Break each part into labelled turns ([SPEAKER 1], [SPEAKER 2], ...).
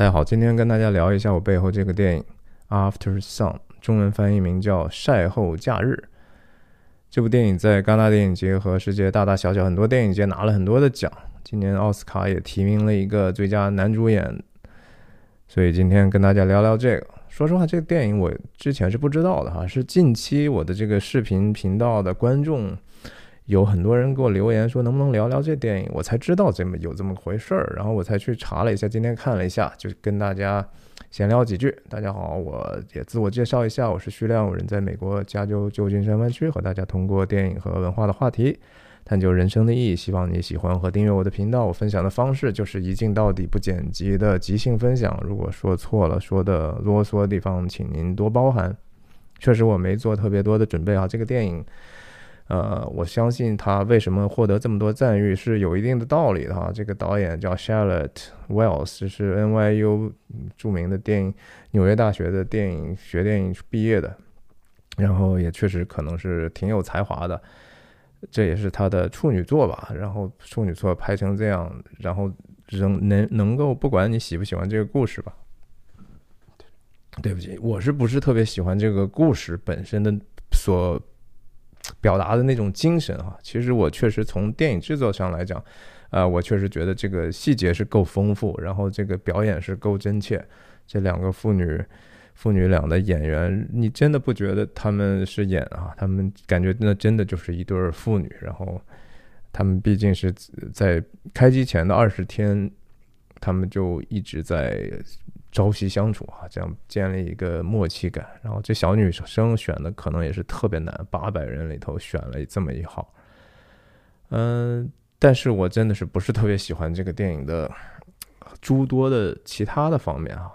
[SPEAKER 1] 大家好，今天跟大家聊一下我背后这个电影《After Sun》，中文翻译名叫《晒后假日》。这部电影在戛纳电影节和世界大大小小很多电影节拿了很多的奖，今年奥斯卡也提名了一个最佳男主演。所以今天跟大家聊聊这个。说实话，这个电影我之前是不知道的哈，是近期我的这个视频频道的观众。有很多人给我留言说能不能聊聊这电影，我才知道这么有这么回事儿，然后我才去查了一下，今天看了一下，就跟大家闲聊几句。大家好，我也自我介绍一下，我是徐亮，我人在美国加州旧金山湾区，和大家通过电影和文化的话题探究人生的意义。希望你喜欢和订阅我的频道。我分享的方式就是一镜到底不剪辑的即兴分享，如果说错了、说的啰嗦的地方，请您多包涵。确实我没做特别多的准备啊，这个电影。呃，我相信他为什么获得这么多赞誉是有一定的道理的哈。这个导演叫 Charlotte Wells，是 NYU 著名的电影，纽约大学的电影学电影毕业的，然后也确实可能是挺有才华的。这也是他的处女作吧。然后处女作拍成这样，然后仍能能够不管你喜不喜欢这个故事吧。对不起，我是不是特别喜欢这个故事本身的所。表达的那种精神啊，其实我确实从电影制作上来讲，呃，我确实觉得这个细节是够丰富，然后这个表演是够真切。这两个父女父女俩的演员，你真的不觉得他们是演啊？他们感觉那真的就是一对父女。然后他们毕竟是在开机前的二十天，他们就一直在。朝夕相处啊，这样建立一个默契感。然后这小女生选的可能也是特别难，八百人里头选了这么一号。嗯，但是我真的是不是特别喜欢这个电影的诸多的其他的方面啊，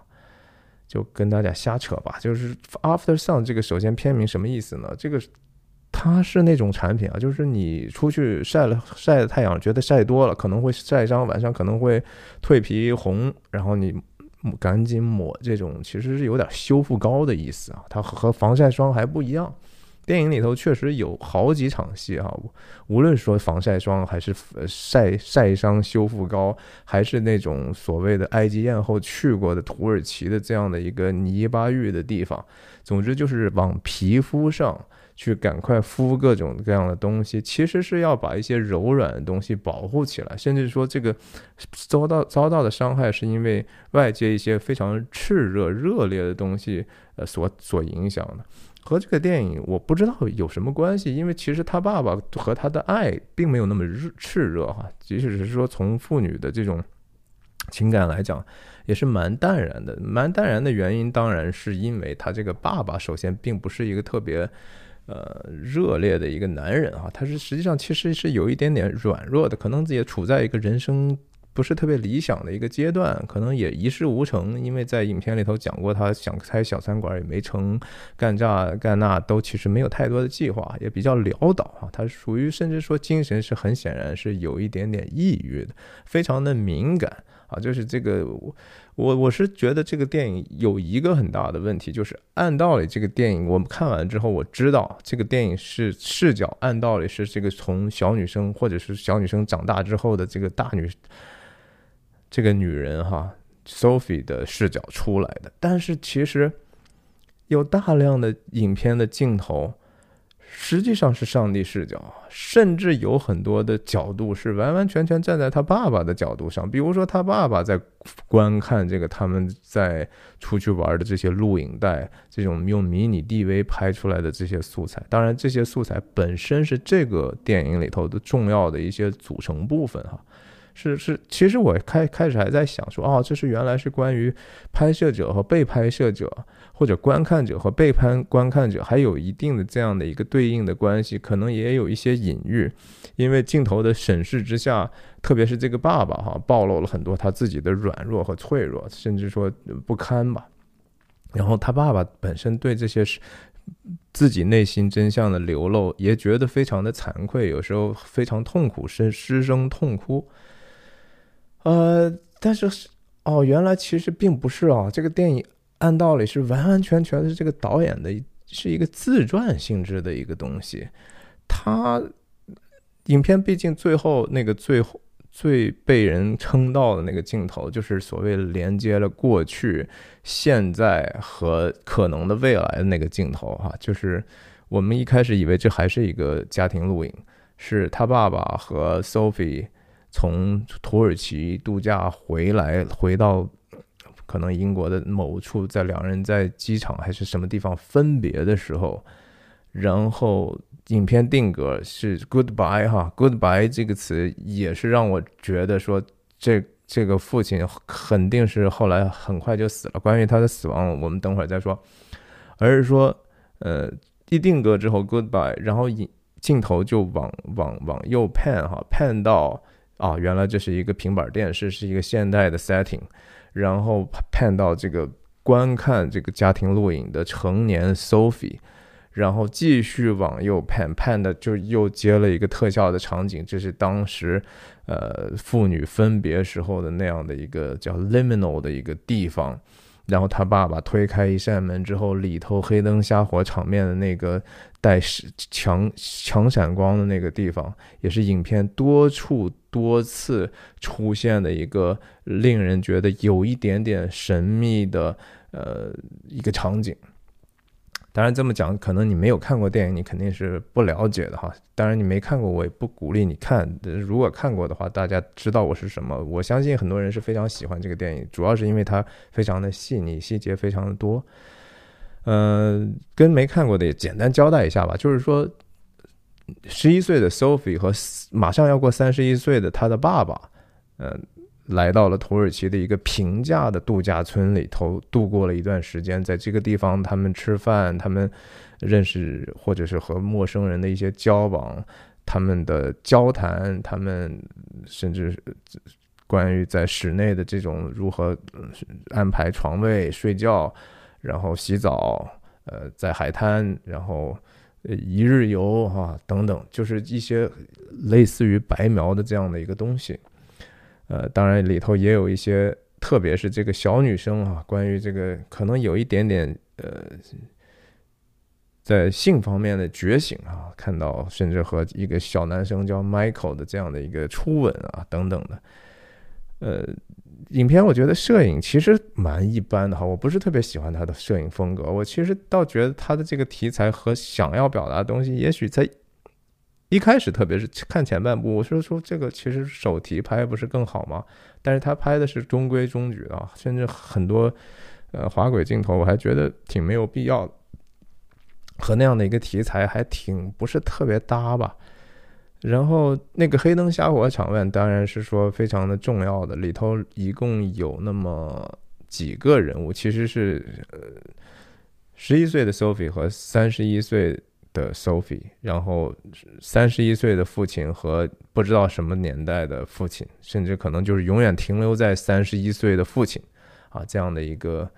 [SPEAKER 1] 就跟大家瞎扯吧。就是 After Sun 这个首先片名什么意思呢？这个它是那种产品啊，就是你出去晒了晒太阳，觉得晒多了可能会晒伤，晚上可能会蜕皮红，然后你。赶紧抹这种其实是有点修复膏的意思啊，它和防晒霜还不一样。电影里头确实有好几场戏啊，无论说防晒霜还是晒晒伤修复膏，还是那种所谓的埃及艳后去过的土耳其的这样的一个泥巴浴的地方，总之就是往皮肤上。去赶快敷各种各样的东西，其实是要把一些柔软的东西保护起来，甚至说这个遭到遭到的伤害是因为外界一些非常炽热热烈的东西呃所所影响的，和这个电影我不知道有什么关系，因为其实他爸爸和他的爱并没有那么炽热哈，即使是说从父女的这种情感来讲，也是蛮淡然的，蛮淡然的原因当然是因为他这个爸爸首先并不是一个特别。呃，热烈的一个男人啊，他是实际上其实是有一点点软弱的，可能也处在一个人生不是特别理想的一个阶段，可能也一事无成。因为在影片里头讲过，他想开小餐馆也没成，干这干那都其实没有太多的计划，也比较潦倒啊。他属于甚至说精神是很显然是有一点点抑郁的，非常的敏感。啊，就是这个，我我是觉得这个电影有一个很大的问题，就是按道理这个电影我们看完之后，我知道这个电影是视角，按道理是这个从小女生或者是小女生长大之后的这个大女，这个女人哈，Sophie 的视角出来的，但是其实有大量的影片的镜头。实际上是上帝视角，甚至有很多的角度是完完全全站在他爸爸的角度上。比如说，他爸爸在观看这个他们在出去玩的这些录影带，这种用迷你 DV 拍出来的这些素材。当然，这些素材本身是这个电影里头的重要的一些组成部分，哈。是是，其实我开开始还在想说，哦，这是原来是关于拍摄者和被拍摄者，或者观看者和被拍观看者，还有一定的这样的一个对应的关系，可能也有一些隐喻，因为镜头的审视之下，特别是这个爸爸哈，暴露了很多他自己的软弱和脆弱，甚至说不堪吧。然后他爸爸本身对这些是自己内心真相的流露，也觉得非常的惭愧，有时候非常痛苦，失失声痛哭。呃，但是哦，原来其实并不是啊。这个电影按道理是完完全全是这个导演的，是一个自传性质的一个东西。他影片毕竟最后那个最后最被人称道的那个镜头，就是所谓连接了过去、现在和可能的未来的那个镜头哈。就是我们一开始以为这还是一个家庭录影，是他爸爸和 Sophie 从土耳其度假回来，回到可能英国的某处，在两人在机场还是什么地方分别的时候，然后。影片定格是 goodbye 哈，goodbye 这个词也是让我觉得说这这个父亲肯定是后来很快就死了。关于他的死亡，我们等会儿再说。而是说，呃，一定格之后 goodbye，然后影镜头就往往往右 pan 哈，pan 到啊，原来这是一个平板电视，是一个现代的 setting，然后 pan 到这个观看这个家庭录影的成年 Sophie。然后继续往右判，判的就又接了一个特效的场景，这是当时，呃，父女分别时候的那样的一个叫 liminal 的一个地方。然后他爸爸推开一扇门之后，里头黑灯瞎火场面的那个带强强闪光的那个地方，也是影片多处多次出现的一个令人觉得有一点点神秘的呃一个场景。当然这么讲，可能你没有看过电影，你肯定是不了解的哈。当然你没看过，我也不鼓励你看。如果看过的话，大家知道我是什么。我相信很多人是非常喜欢这个电影，主要是因为它非常的细腻，细节非常的多。嗯，跟没看过的也简单交代一下吧。就是说，十一岁的 Sophie 和马上要过三十一岁的他的爸爸，嗯。来到了土耳其的一个平价的度假村里头，度过了一段时间。在这个地方，他们吃饭，他们认识或者是和陌生人的一些交往，他们的交谈，他们甚至关于在室内的这种如何安排床位、睡觉，然后洗澡，呃，在海滩，然后一日游啊等等，就是一些类似于白描的这样的一个东西。呃，当然里头也有一些，特别是这个小女生啊，关于这个可能有一点点呃，在性方面的觉醒啊，看到甚至和一个小男生叫 Michael 的这样的一个初吻啊等等的。呃，影片我觉得摄影其实蛮一般的哈，我不是特别喜欢他的摄影风格，我其实倒觉得他的这个题材和想要表达的东西，也许在。一开始，特别是看前半部，我是说这个其实手提拍不是更好吗？但是他拍的是中规中矩的，甚至很多呃滑轨镜头，我还觉得挺没有必要的，和那样的一个题材还挺不是特别搭吧。然后那个黑灯瞎火场面当然是说非常的重要的，里头一共有那么几个人物，其实是呃十一岁的 Sophie 和三十一岁。的 Sophie，然后三十一岁的父亲和不知道什么年代的父亲，甚至可能就是永远停留在三十一岁的父亲，啊，这样的一个，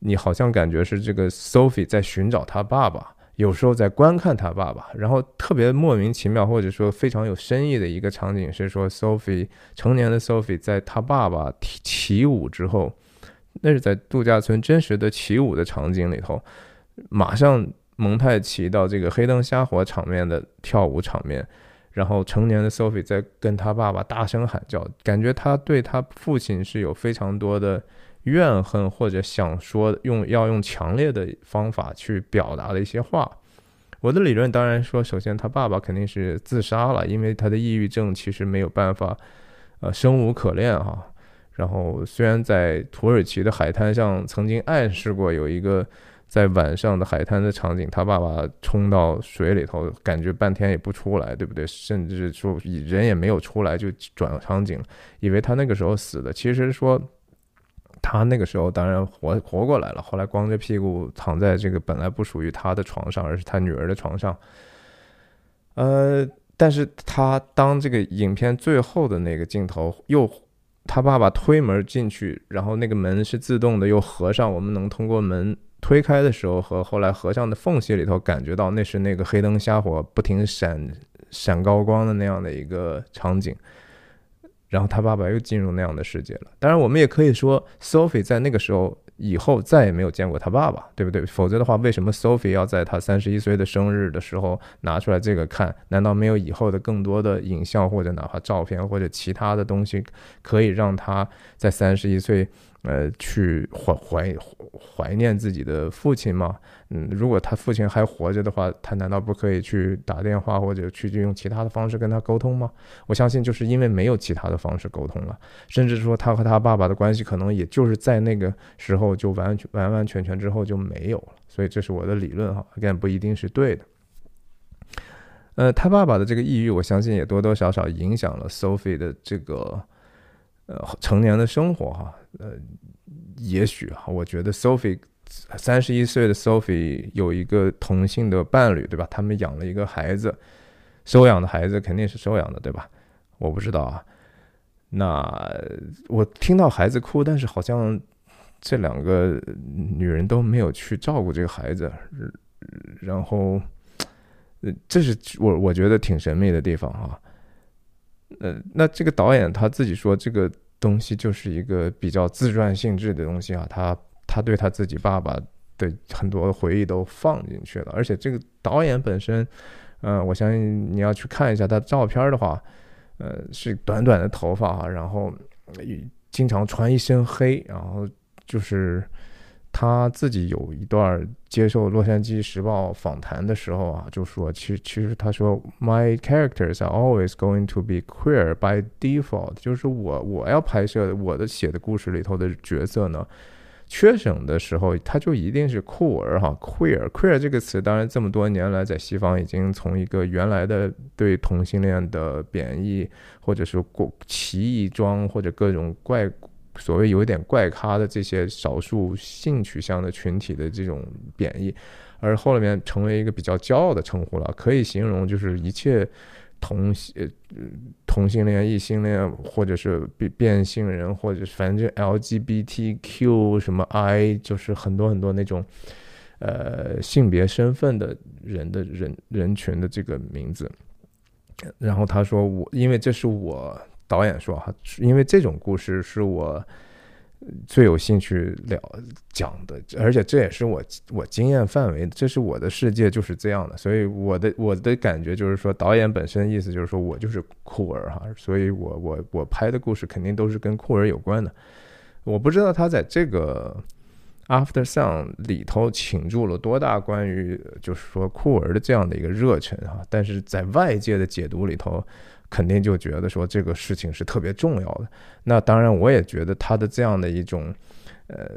[SPEAKER 1] 你好像感觉是这个 Sophie 在寻找他爸爸，有时候在观看他爸爸，然后特别莫名其妙或者说非常有深意的一个场景是说，Sophie 成年的 Sophie 在他爸爸起起舞之后，那是在度假村真实的起舞的场景里头，马上。蒙太奇到这个黑灯瞎火场面的跳舞场面，然后成年的 Sophie 在跟他爸爸大声喊叫，感觉他对他父亲是有非常多的怨恨，或者想说用要用强烈的方法去表达的一些话。我的理论当然说，首先他爸爸肯定是自杀了，因为他的抑郁症其实没有办法，呃，生无可恋哈。然后虽然在土耳其的海滩上曾经暗示过有一个。在晚上的海滩的场景，他爸爸冲到水里头，感觉半天也不出来，对不对？甚至说人也没有出来就转场景，以为他那个时候死的。其实说他那个时候当然活活过来了，后来光着屁股躺在这个本来不属于他的床上，而是他女儿的床上。呃，但是他当这个影片最后的那个镜头，又他爸爸推门进去，然后那个门是自动的又合上，我们能通过门。推开的时候和后来合上的缝隙里头，感觉到那是那个黑灯瞎火、不停闪闪高光的那样的一个场景。然后他爸爸又进入那样的世界了。当然，我们也可以说，Sophie 在那个时候以后再也没有见过他爸爸，对不对？否则的话，为什么 Sophie 要在他三十一岁的生日的时候拿出来这个看？难道没有以后的更多的影像或者哪怕照片或者其他的东西，可以让他在三十一岁？呃，去怀怀怀念自己的父亲吗？嗯，如果他父亲还活着的话，他难道不可以去打电话或者去用其他的方式跟他沟通吗？我相信，就是因为没有其他的方式沟通了，甚至说他和他爸爸的关系可能也就是在那个时候就完全完完全全之后就没有了。所以这是我的理论哈，again 不一定是对的。呃，他爸爸的这个抑郁，我相信也多多少少影响了 Sophie 的这个。呃，成年的生活哈，呃，也许哈，我觉得 Sophie 三十一岁的 Sophie 有一个同性的伴侣，对吧？他们养了一个孩子，收养的孩子肯定是收养的，对吧？我不知道啊。那我听到孩子哭，但是好像这两个女人都没有去照顾这个孩子，然后，呃这是我我觉得挺神秘的地方哈。呃，那这个导演他自己说，这个东西就是一个比较自传性质的东西啊，他他对他自己爸爸的很多回忆都放进去了，而且这个导演本身，嗯，我相信你要去看一下他的照片的话，呃，是短短的头发哈，然后经常穿一身黑，然后就是。他自己有一段接受《洛杉矶时报》访谈的时候啊，就说，其实其实他说，My characters are always going to be queer by default，就是我我要拍摄的我的写的故事里头的角色呢，缺省的时候，他就一定是酷儿哈，queer，queer 这个词，当然这么多年来在西方已经从一个原来的对同性恋的贬义，或者是过奇异装或者各种怪。所谓有点怪咖的这些少数性取向的群体的这种贬义，而后面成为一个比较骄傲的称呼了，可以形容就是一切同性同性恋、异性恋，或者是变变性人，或者反正 LGBTQ 什么 I，就是很多很多那种呃性别身份的人的人人群的这个名字。然后他说我，因为这是我。导演说：“哈，因为这种故事是我最有兴趣了讲的，而且这也是我我经验范围，这是我的世界就是这样的。所以我的我的感觉就是说，导演本身意思就是说我就是酷儿哈，所以我我我拍的故事肯定都是跟酷儿有关的。我不知道他在这个《After Sun》里头倾注了多大关于就是说酷儿的这样的一个热忱啊，但是在外界的解读里头。”肯定就觉得说这个事情是特别重要的。那当然，我也觉得他的这样的一种，呃，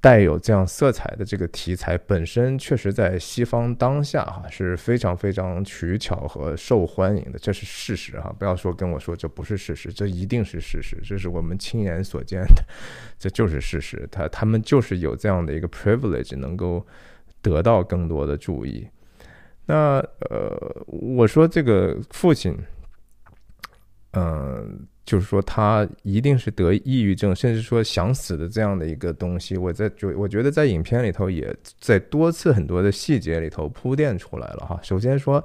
[SPEAKER 1] 带有这样色彩的这个题材本身，确实在西方当下哈是非常非常取巧和受欢迎的，这是事实哈。不要说跟我说这不是事实，这一定是事实，这是我们亲眼所见的，这就是事实。他他们就是有这样的一个 privilege，能够得到更多的注意。那呃，我说这个父亲。嗯，就是说他一定是得抑郁症，甚至说想死的这样的一个东西。我在就我觉得在影片里头也在多次很多的细节里头铺垫出来了哈。首先说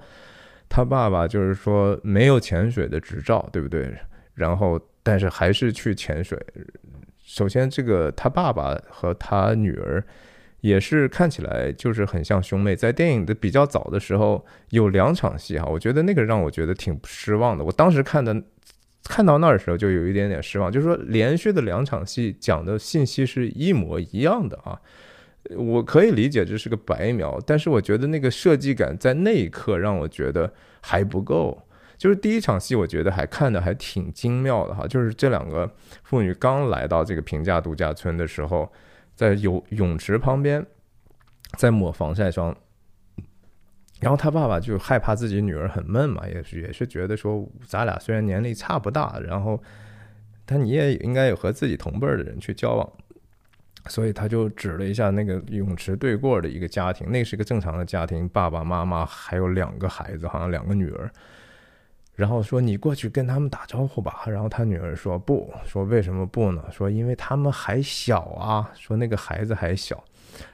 [SPEAKER 1] 他爸爸就是说没有潜水的执照，对不对？然后但是还是去潜水。首先这个他爸爸和他女儿也是看起来就是很像兄妹。在电影的比较早的时候有两场戏哈，我觉得那个让我觉得挺失望的。我当时看的。看到那儿的时候就有一点点失望，就是说连续的两场戏讲的信息是一模一样的啊，我可以理解这是个白描，但是我觉得那个设计感在那一刻让我觉得还不够。就是第一场戏我觉得还看的还挺精妙的哈，就是这两个妇女刚来到这个平价度假村的时候，在泳泳池旁边在抹防晒霜。然后他爸爸就害怕自己女儿很闷嘛，也是也是觉得说咱俩虽然年龄差不大，然后但你也应该有和自己同辈的人去交往，所以他就指了一下那个泳池对过的一个家庭，那是一个正常的家庭，爸爸妈妈还有两个孩子，好像两个女儿，然后说你过去跟他们打招呼吧。然后他女儿说不，说为什么不呢？说因为他们还小啊，说那个孩子还小。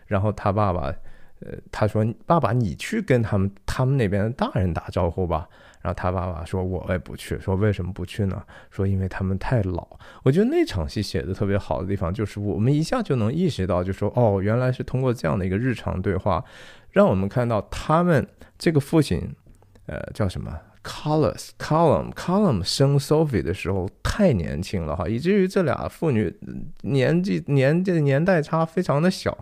[SPEAKER 1] 然后他爸爸。呃，他说：“爸爸，你去跟他们他们那边的大人打招呼吧。”然后他爸爸说：“我也不去。”说：“为什么不去呢？”说：“因为他们太老。”我觉得那场戏写的特别好的地方，就是我们一下就能意识到，就说：“哦，原来是通过这样的一个日常对话，让我们看到他们这个父亲，呃，叫什么 Colors column column 生 Sophie 的时候太年轻了哈，以至于这俩父女年纪年纪年代差非常的小。”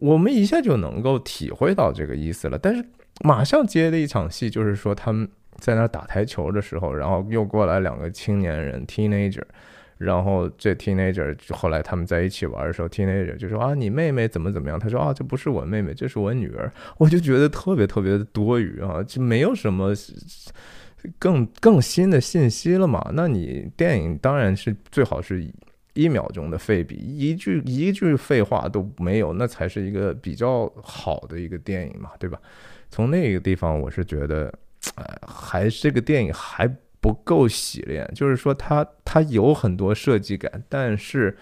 [SPEAKER 1] 我们一下就能够体会到这个意思了，但是马上接的一场戏就是说他们在那打台球的时候，然后又过来两个青年人 teenager，然后这 teenager 后来他们在一起玩的时候，teenager 就说啊你妹妹怎么怎么样？他说啊这不是我妹妹，这是我女儿。我就觉得特别特别的多余啊，就没有什么更更新的信息了嘛？那你电影当然是最好是。一秒钟的废笔，一句一句废话都没有，那才是一个比较好的一个电影嘛，对吧？从那个地方，我是觉得，呃，还这个电影还不够洗练，就是说，它它有很多设计感，但是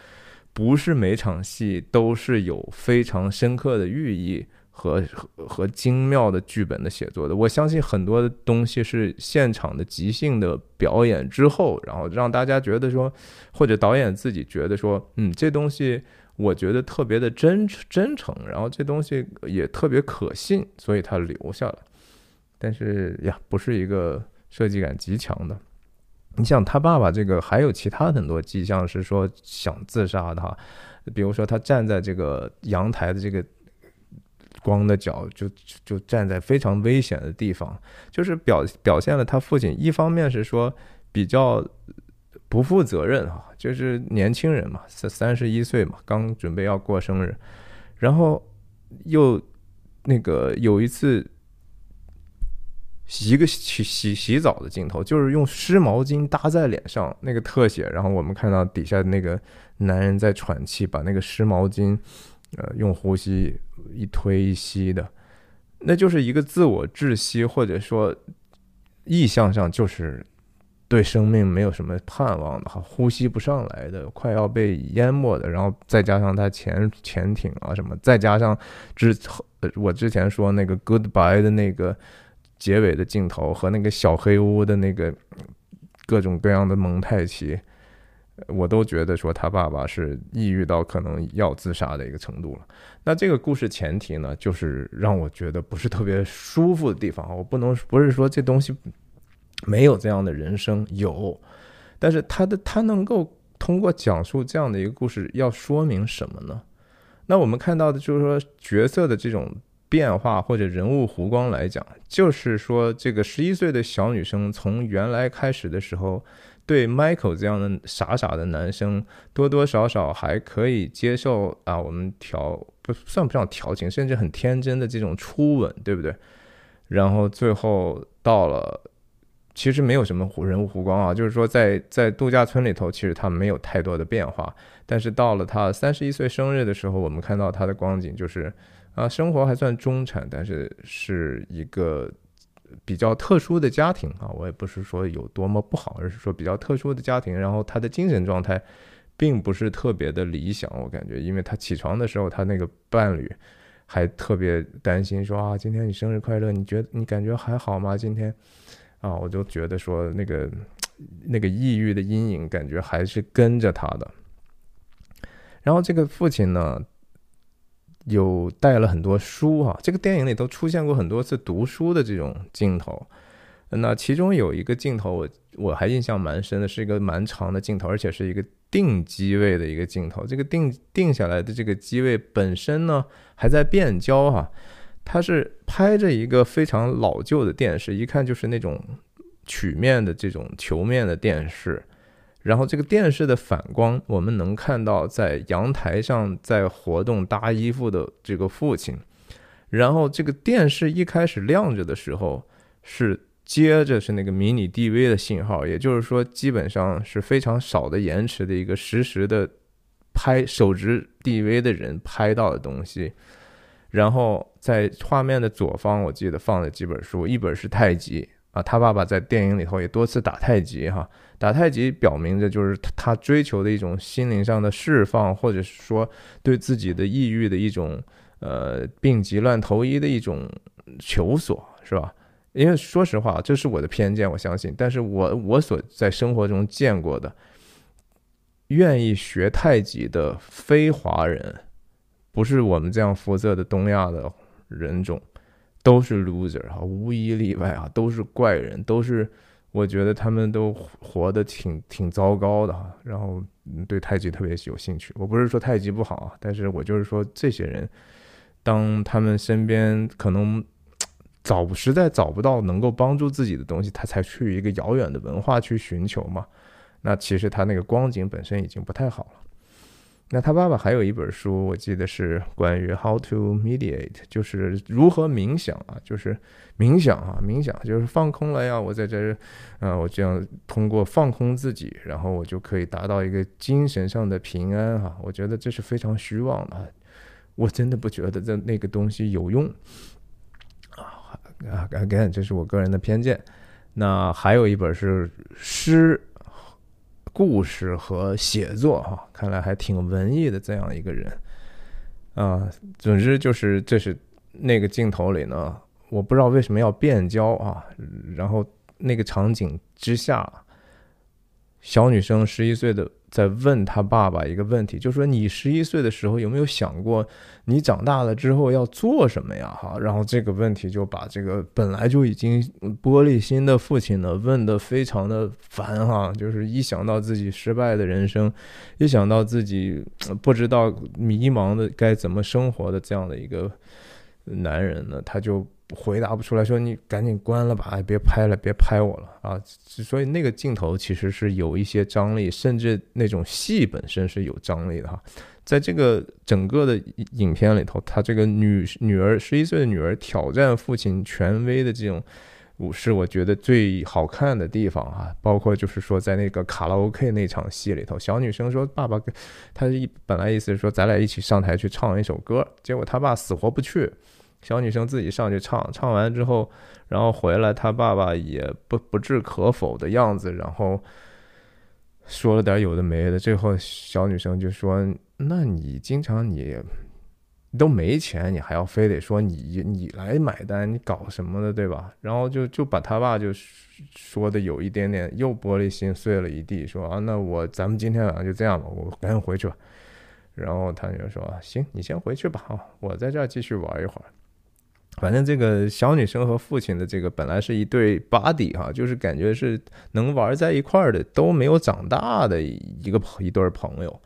[SPEAKER 1] 不是每场戏都是有非常深刻的寓意。和和精妙的剧本的写作的，我相信很多的东西是现场的即兴的表演之后，然后让大家觉得说，或者导演自己觉得说，嗯，这东西我觉得特别的真真诚，然后这东西也特别可信，所以他留下了。但是呀，不是一个设计感极强的。你想他爸爸这个还有其他很多迹象是说想自杀的哈，比如说他站在这个阳台的这个。光的脚就就站在非常危险的地方，就是表表现了他父亲一方面是说比较不负责任啊，就是年轻人嘛，三三十一岁嘛，刚准备要过生日，然后又那个有一次洗一个洗洗洗澡的镜头，就是用湿毛巾搭在脸上那个特写，然后我们看到底下那个男人在喘气，把那个湿毛巾。呃，用呼吸一推一吸的，那就是一个自我窒息，或者说意向上就是对生命没有什么盼望的，呼吸不上来的，快要被淹没的，然后再加上他潜潜艇啊什么，再加上之我之前说那个 goodbye 的那个结尾的镜头和那个小黑屋的那个各种各样的蒙太奇。我都觉得说他爸爸是抑郁到可能要自杀的一个程度了。那这个故事前提呢，就是让我觉得不是特别舒服的地方。我不能不是说这东西没有这样的人生，有，但是他的他能够通过讲述这样的一个故事，要说明什么呢？那我们看到的就是说角色的这种变化或者人物弧光来讲，就是说这个十一岁的小女生从原来开始的时候。对 Michael 这样的傻傻的男生，多多少少还可以接受啊。我们调不算不上调情，甚至很天真的这种初吻，对不对？然后最后到了，其实没有什么人物弧光啊，就是说在在度假村里头，其实他没有太多的变化。但是到了他三十一岁生日的时候，我们看到他的光景就是啊，生活还算中产，但是是一个。比较特殊的家庭啊，我也不是说有多么不好，而是说比较特殊的家庭。然后他的精神状态并不是特别的理想，我感觉，因为他起床的时候，他那个伴侣还特别担心说啊，今天你生日快乐，你觉得你感觉还好吗？今天啊，我就觉得说那个那个抑郁的阴影感觉还是跟着他的。然后这个父亲呢？有带了很多书哈，这个电影里都出现过很多次读书的这种镜头。那其中有一个镜头，我我还印象蛮深的，是一个蛮长的镜头，而且是一个定机位的一个镜头。这个定定下来的这个机位本身呢，还在变焦哈，它是拍着一个非常老旧的电视，一看就是那种曲面的这种球面的电视。然后这个电视的反光，我们能看到在阳台上在活动搭衣服的这个父亲。然后这个电视一开始亮着的时候，是接着是那个迷你 DV 的信号，也就是说基本上是非常少的延迟的一个实时的拍手持 DV 的人拍到的东西。然后在画面的左方，我记得放了几本书，一本是太极啊，他爸爸在电影里头也多次打太极哈。打太极表明着就是他追求的一种心灵上的释放，或者是说对自己的抑郁的一种呃病急乱投医的一种求索，是吧？因为说实话，这是我的偏见，我相信。但是我我所在生活中见过的，愿意学太极的非华人，不是我们这样肤色的东亚的人种，都是 loser 啊，无一例外啊，都是怪人，都是我觉得他们都活得挺挺糟糕的哈。然后对太极特别有兴趣，我不是说太极不好啊，但是我就是说这些人，当他们身边可能。找实在找不到能够帮助自己的东西，他才去一个遥远的文化去寻求嘛。那其实他那个光景本身已经不太好了。那他爸爸还有一本书，我记得是关于 How to Mediate，就是如何冥想啊，就是冥想啊，冥想就是放空了呀。我在这儿，啊，我这样通过放空自己，然后我就可以达到一个精神上的平安哈。我觉得这是非常虚妄的，我真的不觉得这那个东西有用。啊，again，这是我个人的偏见。那还有一本是诗、故事和写作，哈，看来还挺文艺的这样一个人。啊，总之就是这是那个镜头里呢，我不知道为什么要变焦啊，然后那个场景之下，小女生十一岁的。在问他爸爸一个问题，就说你十一岁的时候有没有想过，你长大了之后要做什么呀？哈，然后这个问题就把这个本来就已经玻璃心的父亲呢问得非常的烦哈，就是一想到自己失败的人生，一想到自己不知道迷茫的该怎么生活的这样的一个男人呢，他就。回答不出来，说你赶紧关了吧，哎，别拍了，别拍我了啊！所以那个镜头其实是有一些张力，甚至那种戏本身是有张力的哈。在这个整个的影片里头，他这个女女儿十一岁的女儿挑战父亲权威的这种，是我觉得最好看的地方哈。包括就是说在那个卡拉 OK 那场戏里头，小女生说：“爸爸，他一本来意思是说咱俩一起上台去唱一首歌，结果他爸死活不去。”小女生自己上去唱，唱完之后，然后回来，她爸爸也不不置可否的样子，然后说了点有的没的。最后小女生就说：“那你经常你都没钱，你还要非得说你你来买单，你搞什么的，对吧？”然后就就把他爸就说的有一点点又玻璃心碎了一地，说：“啊，那我咱们今天晚上就这样吧，我赶紧回去吧。”然后他就说：“行，你先回去吧，啊，我在这儿继续玩一会儿。”反正这个小女生和父亲的这个本来是一对 buddy 哈，就是感觉是能玩在一块儿的，都没有长大的一个一对朋友。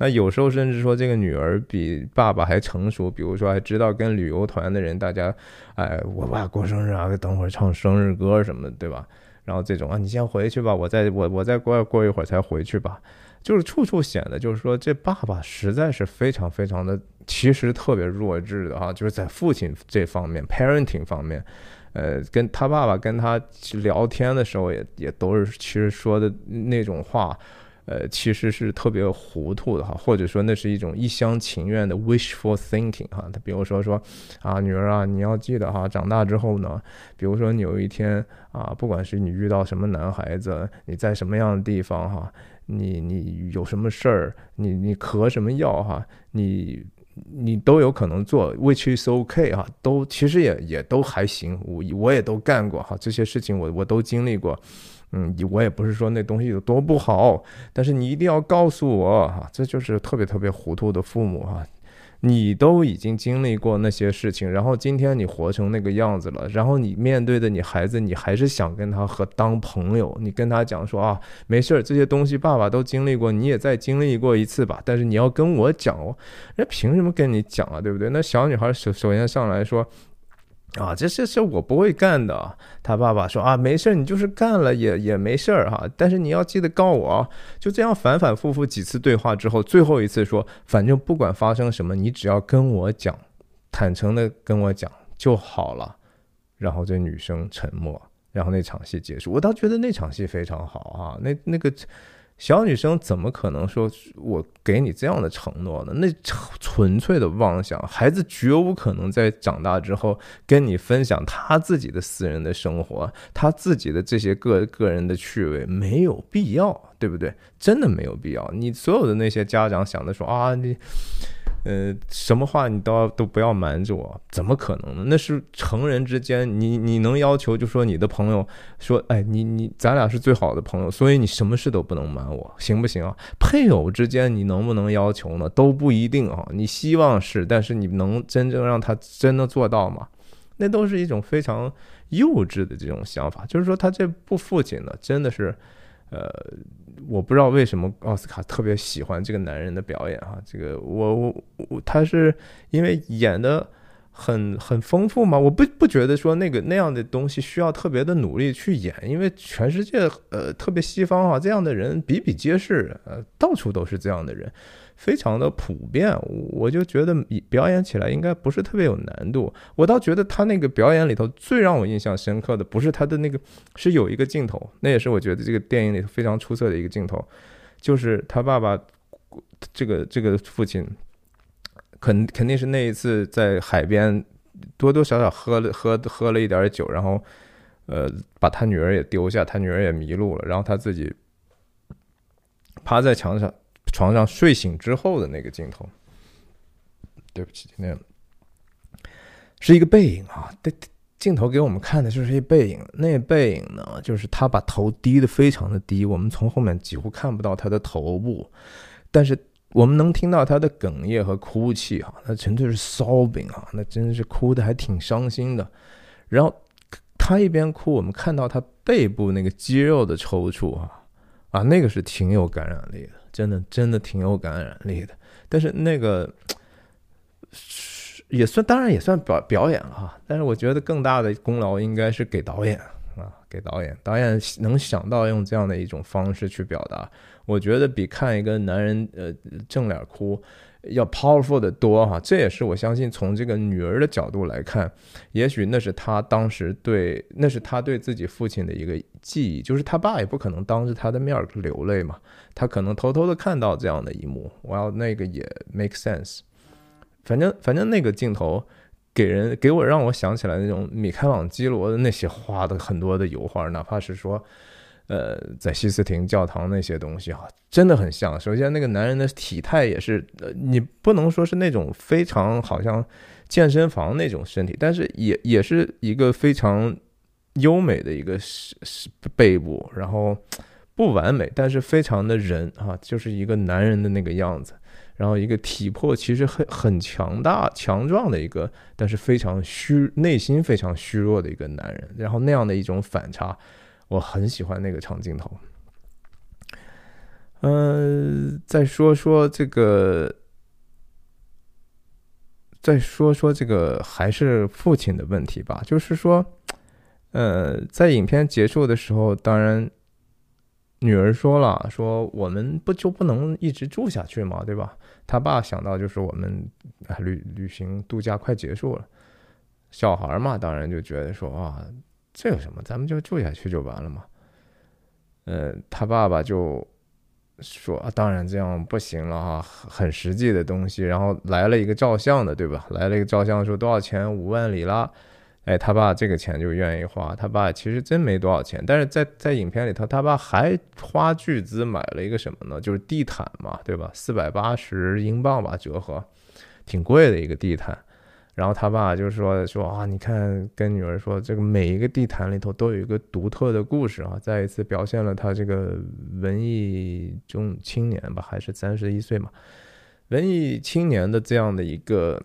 [SPEAKER 1] 那有时候甚至说这个女儿比爸爸还成熟，比如说还知道跟旅游团的人大家，哎，我爸过生日啊，等会儿唱生日歌什么的，对吧？然后这种啊，你先回去吧，我再我我再过过一会儿才回去吧。就是处处显得，就是说这爸爸实在是非常非常的，其实特别弱智的哈，就是在父亲这方面，parenting 方面，呃，跟他爸爸跟他聊天的时候，也也都是其实说的那种话，呃，其实是特别糊涂的哈，或者说那是一种一厢情愿的 wishful thinking 哈。他比如说说啊，女儿啊，你要记得哈，长大之后呢，比如说你有一天啊，不管是你遇到什么男孩子，你在什么样的地方哈。你你有什么事儿？你你咳什么药哈？你你都有可能做，which is OK 哈，都其实也也都还行，我我也都干过哈，这些事情我我都经历过，嗯，我也不是说那东西有多不好，但是你一定要告诉我哈，这就是特别特别糊涂的父母哈。你都已经经历过那些事情，然后今天你活成那个样子了，然后你面对的你孩子，你还是想跟他和当朋友，你跟他讲说啊，没事儿，这些东西爸爸都经历过，你也再经历过一次吧。但是你要跟我讲哦，人凭什么跟你讲啊，对不对？那小女孩首首先上来说。啊，这这事我不会干的。他爸爸说啊，没事你就是干了也也没事儿哈。但是你要记得告我。就这样反反复复几次对话之后，最后一次说，反正不管发生什么，你只要跟我讲，坦诚的跟我讲就好了。然后这女生沉默，然后那场戏结束。我倒觉得那场戏非常好啊，那那个。小女生怎么可能说我给你这样的承诺呢？那纯粹的妄想。孩子绝无可能在长大之后跟你分享他自己的私人的生活，他自己的这些个个人的趣味，没有必要，对不对？真的没有必要。你所有的那些家长想的说啊，你。呃，什么话你都要都不要瞒着我，怎么可能呢？那是成人之间，你你能要求就说你的朋友说，哎，你你咱俩是最好的朋友，所以你什么事都不能瞒我，行不行啊？配偶之间你能不能要求呢？都不一定啊。你希望是，但是你能真正让他真的做到吗？那都是一种非常幼稚的这种想法。就是说，他这不父亲呢，真的是，呃。我不知道为什么奥斯卡特别喜欢这个男人的表演啊，这个我我我他是因为演的很很丰富嘛？我不不觉得说那个那样的东西需要特别的努力去演，因为全世界呃特别西方啊这样的人比比皆是，呃到处都是这样的人。非常的普遍，我就觉得表演起来应该不是特别有难度。我倒觉得他那个表演里头最让我印象深刻的，不是他的那个，是有一个镜头，那也是我觉得这个电影里头非常出色的一个镜头，就是他爸爸这个这个父亲，肯肯定是那一次在海边多多少少喝了喝喝了一点酒，然后呃把他女儿也丢下，他女儿也迷路了，然后他自己趴在墙上。床上睡醒之后的那个镜头，对不起，那是一个背影啊。这镜头给我们看的就是一背影，那背影呢，就是他把头低的非常的低，我们从后面几乎看不到他的头部，但是我们能听到他的哽咽和哭泣啊，那纯粹是 sobbing 啊，那真的是哭的还挺伤心的。然后他一边哭，我们看到他背部那个肌肉的抽搐啊，啊，那个是挺有感染力的。真的真的挺有感染力的，但是那个也算，当然也算表表演了哈。但是我觉得更大的功劳应该是给导演啊，给导演，导演能想到用这样的一种方式去表达，我觉得比看一个男人呃正脸哭。要 powerful 的多哈，这也是我相信从这个女儿的角度来看，也许那是他当时对，那是他对自己父亲的一个记忆，就是他爸也不可能当着他的面流泪嘛，他可能偷偷的看到这样的一幕，我要那个也 make sense，反正反正那个镜头给人给我让我想起来那种米开朗基罗的那些画的很多的油画，哪怕是说。呃，在西斯廷教堂那些东西哈，真的很像。首先，那个男人的体态也是，呃，你不能说是那种非常好像健身房那种身体，但是也也是一个非常优美的一个背部，然后不完美，但是非常的人啊，就是一个男人的那个样子。然后一个体魄其实很很强大、强壮的一个，但是非常虚，内心非常虚弱的一个男人。然后那样的一种反差。我很喜欢那个长镜头。嗯，再说说这个，再说说这个，还是父亲的问题吧。就是说，呃，在影片结束的时候，当然，女儿说了，说我们不就不能一直住下去吗？对吧？他爸想到就是我们旅旅行度假快结束了，小孩嘛，当然就觉得说啊。这有什么？咱们就住下去就完了嘛。呃，他爸爸就说：“啊，当然这样不行了哈，很实际的东西。”然后来了一个照相的，对吧？来了一个照相，说多少钱？五万里拉。哎，他爸这个钱就愿意花。他爸其实真没多少钱，但是在在影片里头，他爸还花巨资买了一个什么呢？就是地毯嘛，对吧？四百八十英镑吧，折合，挺贵的一个地毯。然后他爸就说说啊，你看，跟女儿说，这个每一个地毯里头都有一个独特的故事啊，再一次表现了他这个文艺中青年吧，还是三十一岁嘛，文艺青年的这样的一个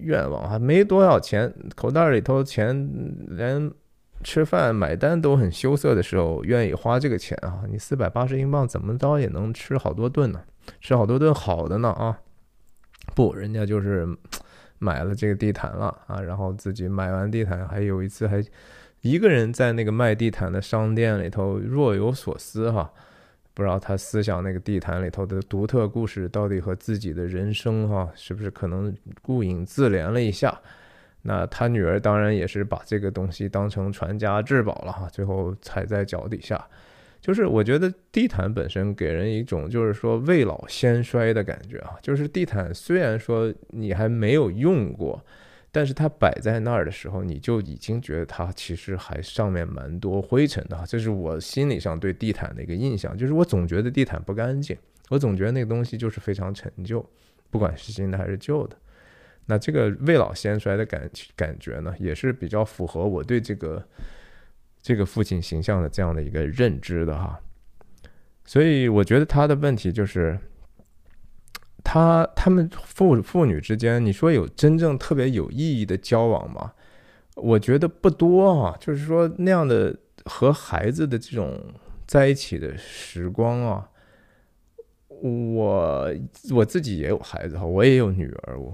[SPEAKER 1] 愿望啊，没多少钱，口袋里头钱连吃饭买单都很羞涩的时候，愿意花这个钱啊，你四百八十英镑怎么着也能吃好多顿呢，吃好多顿好的呢啊，不，人家就是。买了这个地毯了啊，然后自己买完地毯，还有一次还一个人在那个卖地毯的商店里头若有所思哈，不知道他思想那个地毯里头的独特故事到底和自己的人生哈是不是可能顾影自怜了一下？那他女儿当然也是把这个东西当成传家至宝了哈，最后踩在脚底下。就是我觉得地毯本身给人一种就是说未老先衰的感觉啊，就是地毯虽然说你还没有用过，但是它摆在那儿的时候，你就已经觉得它其实还上面蛮多灰尘的，这是我心理上对地毯的一个印象，就是我总觉得地毯不干净，我总觉得那个东西就是非常陈旧，不管是新的还是旧的。那这个未老先衰的感感觉呢，也是比较符合我对这个这个父亲形象的这样的一个认知的哈。所以我觉得他的问题就是，他他们父父女之间，你说有真正特别有意义的交往吗？我觉得不多啊。就是说那样的和孩子的这种在一起的时光啊，我我自己也有孩子哈，我也有女儿我。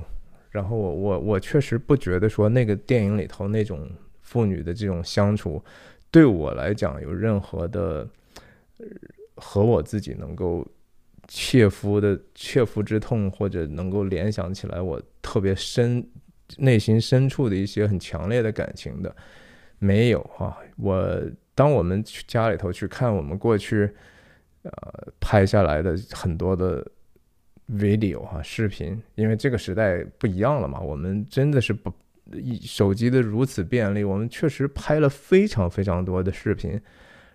[SPEAKER 1] 然后我我我确实不觉得说那个电影里头那种父女的这种相处，对我来讲有任何的和我自己能够切肤的切肤之痛，或者能够联想起来我特别深内心深处的一些很强烈的感情的，没有啊。我当我们去家里头去看我们过去呃拍下来的很多的。video 哈视频，因为这个时代不一样了嘛，我们真的是不手机的如此便利，我们确实拍了非常非常多的视频。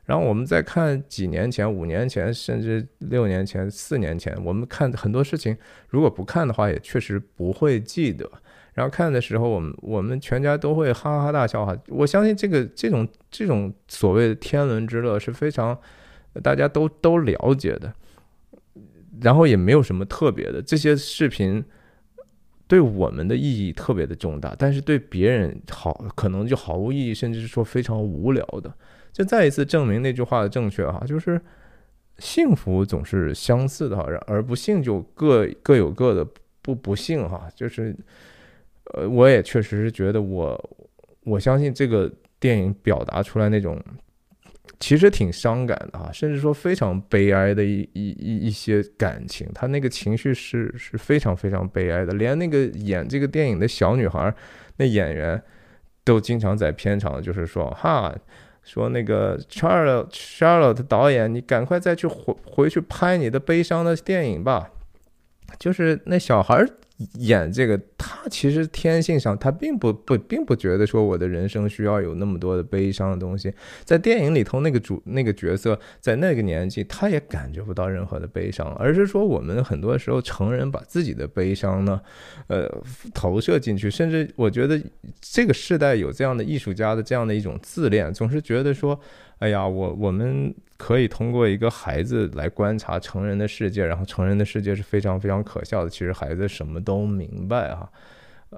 [SPEAKER 1] 然后我们再看几年前、五年前，甚至六年前、四年前，我们看很多事情，如果不看的话，也确实不会记得。然后看的时候，我们我们全家都会哈哈大笑哈。我相信这个这种这种所谓的天伦之乐是非常大家都都了解的。然后也没有什么特别的，这些视频对我们的意义特别的重大，但是对别人好可能就毫无意义，甚至是说非常无聊的。就再一次证明那句话的正确哈，就是幸福总是相似的哈，而不幸就各各有各的不不幸哈。就是呃，我也确实是觉得我我相信这个电影表达出来那种。其实挺伤感的哈，甚至说非常悲哀的一一一一些感情，他那个情绪是是非常非常悲哀的，连那个演这个电影的小女孩，那演员都经常在片场就是说哈，说那个 Charlotte Charlotte 导演，你赶快再去回回去拍你的悲伤的电影吧，就是那小孩。演这个，他其实天性上他并不不并不觉得说我的人生需要有那么多的悲伤的东西。在电影里头，那个主那个角色在那个年纪，他也感觉不到任何的悲伤，而是说我们很多时候成人把自己的悲伤呢，呃，投射进去。甚至我觉得这个时代有这样的艺术家的这样的一种自恋，总是觉得说。哎呀，我我们可以通过一个孩子来观察成人的世界，然后成人的世界是非常非常可笑的。其实孩子什么都明白啊，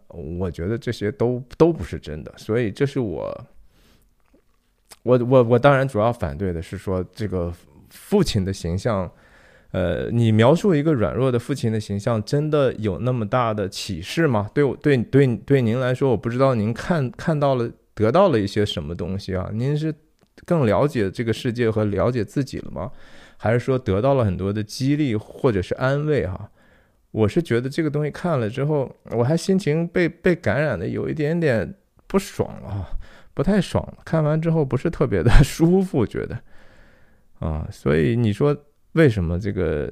[SPEAKER 1] 我觉得这些都都不是真的。所以这是我，我我我当然主要反对的是说这个父亲的形象，呃，你描述一个软弱的父亲的形象，真的有那么大的启示吗？对我对对对您来说，我不知道您看看到了得到了一些什么东西啊？您是？更了解这个世界和了解自己了吗？还是说得到了很多的激励或者是安慰？哈，我是觉得这个东西看了之后，我还心情被被感染的有一点点不爽了，不太爽。看完之后不是特别的 舒服，觉得啊，所以你说为什么这个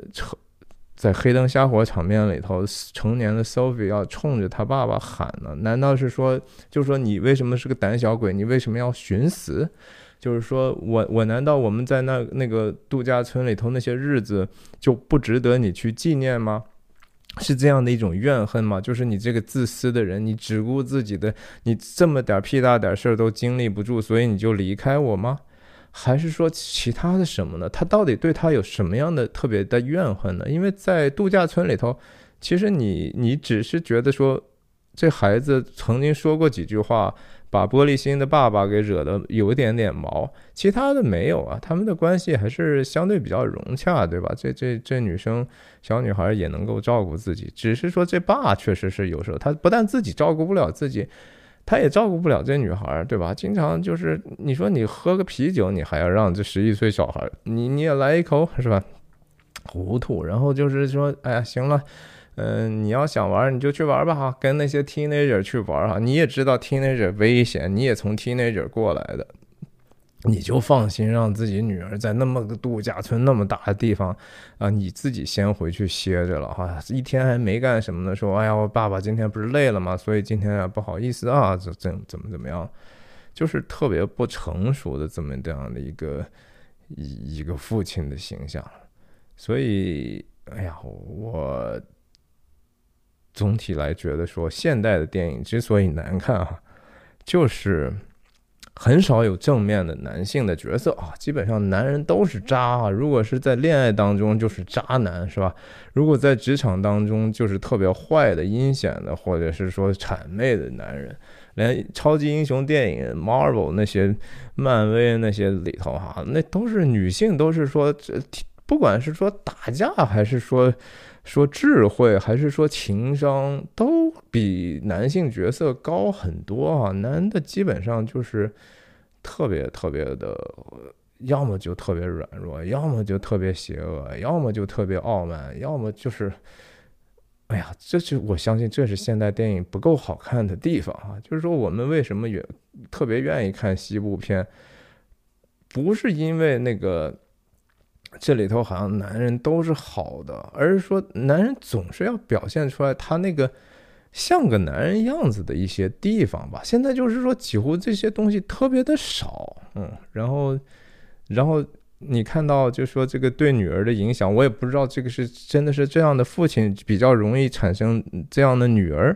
[SPEAKER 1] 在黑灯瞎火场面里头，成年的 Sophie 要冲着他爸爸喊呢？难道是说，就说你为什么是个胆小鬼？你为什么要寻死？就是说我我难道我们在那那个度假村里头那些日子就不值得你去纪念吗？是这样的一种怨恨吗？就是你这个自私的人，你只顾自己的，你这么点屁大点事儿都经历不住，所以你就离开我吗？还是说其他的什么呢？他到底对他有什么样的特别的怨恨呢？因为在度假村里头，其实你你只是觉得说这孩子曾经说过几句话。把玻璃心的爸爸给惹得有点点毛，其他的没有啊，他们的关系还是相对比较融洽，对吧？这这这女生小女孩也能够照顾自己，只是说这爸确实是有时候他不但自己照顾不了自己，他也照顾不了这女孩，对吧？经常就是你说你喝个啤酒，你还要让这十一岁小孩，你你也来一口是吧？糊涂，然后就是说，哎呀，行了。嗯，你要想玩，你就去玩吧哈，跟那些 teenager 去玩哈。你也知道 teenager 危险，你也从 teenager 过来的，你就放心让自己女儿在那么个度假村那么大的地方啊，你自己先回去歇着了哈。一天还没干什么呢，说哎呀，我爸爸今天不是累了吗？所以今天啊不好意思啊，怎怎怎么怎么样，就是特别不成熟的这么这样的一个一一个父亲的形象，所以。哎呀，我总体来觉得说，现代的电影之所以难看啊，就是。很少有正面的男性的角色啊，基本上男人都是渣啊。如果是在恋爱当中就是渣男，是吧？如果在职场当中就是特别坏的、阴险的，或者是说谄媚的男人。连超级英雄电影、Marvel 那些、漫威那些里头哈，那都是女性，都是说这不管是说打架还是说。说智慧还是说情商，都比男性角色高很多啊！男的基本上就是特别特别的，要么就特别软弱，要么就特别邪恶，要么就特别傲慢，要么就是，哎呀，这就我相信这是现代电影不够好看的地方啊！就是说我们为什么也特别愿意看西部片，不是因为那个。这里头好像男人都是好的，而是说男人总是要表现出来他那个像个男人样子的一些地方吧。现在就是说几乎这些东西特别的少，嗯，然后，然后你看到就说这个对女儿的影响，我也不知道这个是真的是这样的父亲比较容易产生这样的女儿。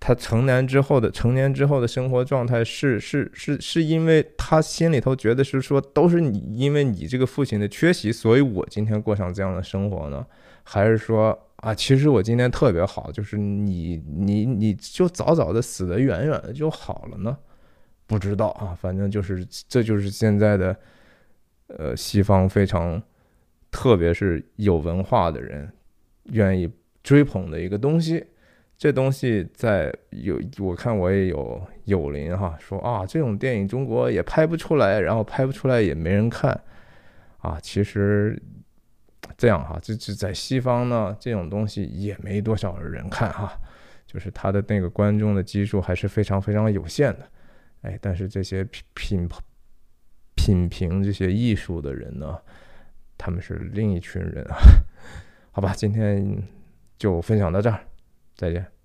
[SPEAKER 1] 他成年之后的成年之后的生活状态是是是是因为他心里头觉得是说都是你因为你这个父亲的缺席，所以我今天过上这样的生活呢？还是说啊，其实我今天特别好，就是你你你就早早的死得远远的就好了呢？不知道啊，反正就是这就是现在的呃西方非常特别是有文化的人愿意追捧的一个东西。这东西在有，我看我也有友邻哈说啊，这种电影中国也拍不出来，然后拍不出来也没人看，啊，其实这样哈，这这在西方呢，这种东西也没多少人看哈，就是他的那个观众的基数还是非常非常有限的，哎，但是这些品品品评这些艺术的人呢，他们是另一群人啊，好吧，今天就分享到这儿。再见。